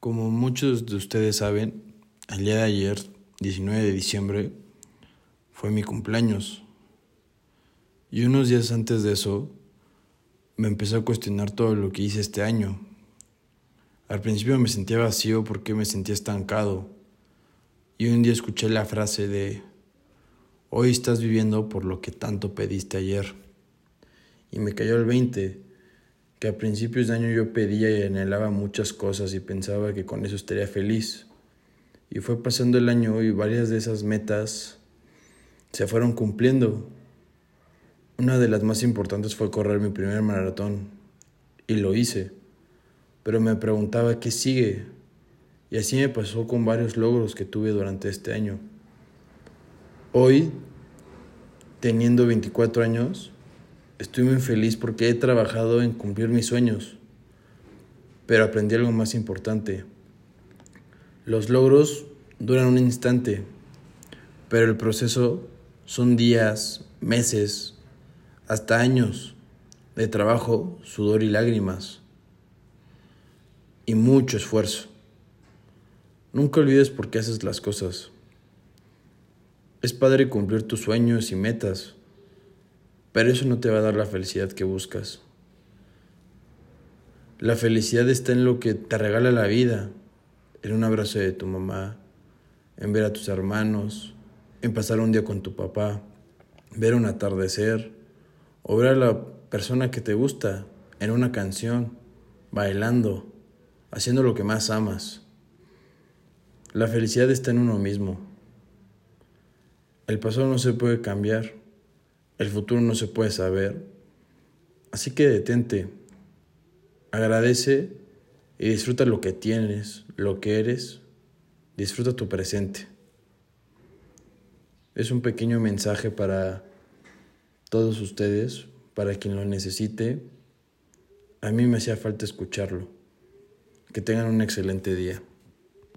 Como muchos de ustedes saben, el día de ayer, 19 de diciembre, fue mi cumpleaños. Y unos días antes de eso, me empecé a cuestionar todo lo que hice este año. Al principio me sentía vacío porque me sentía estancado. Y un día escuché la frase de, hoy estás viviendo por lo que tanto pediste ayer. Y me cayó el 20 que a principios de año yo pedía y anhelaba muchas cosas y pensaba que con eso estaría feliz. Y fue pasando el año y varias de esas metas se fueron cumpliendo. Una de las más importantes fue correr mi primer maratón y lo hice. Pero me preguntaba qué sigue. Y así me pasó con varios logros que tuve durante este año. Hoy, teniendo 24 años, Estoy muy feliz porque he trabajado en cumplir mis sueños, pero aprendí algo más importante. Los logros duran un instante, pero el proceso son días, meses, hasta años de trabajo, sudor y lágrimas. Y mucho esfuerzo. Nunca olvides por qué haces las cosas. Es padre cumplir tus sueños y metas pero eso no te va a dar la felicidad que buscas. La felicidad está en lo que te regala la vida, en un abrazo de tu mamá, en ver a tus hermanos, en pasar un día con tu papá, ver un atardecer, o ver a la persona que te gusta en una canción, bailando, haciendo lo que más amas. La felicidad está en uno mismo. El pasado no se puede cambiar el futuro no se puede saber. Así que detente, agradece y disfruta lo que tienes, lo que eres. Disfruta tu presente. Es un pequeño mensaje para todos ustedes, para quien lo necesite. A mí me hacía falta escucharlo. Que tengan un excelente día.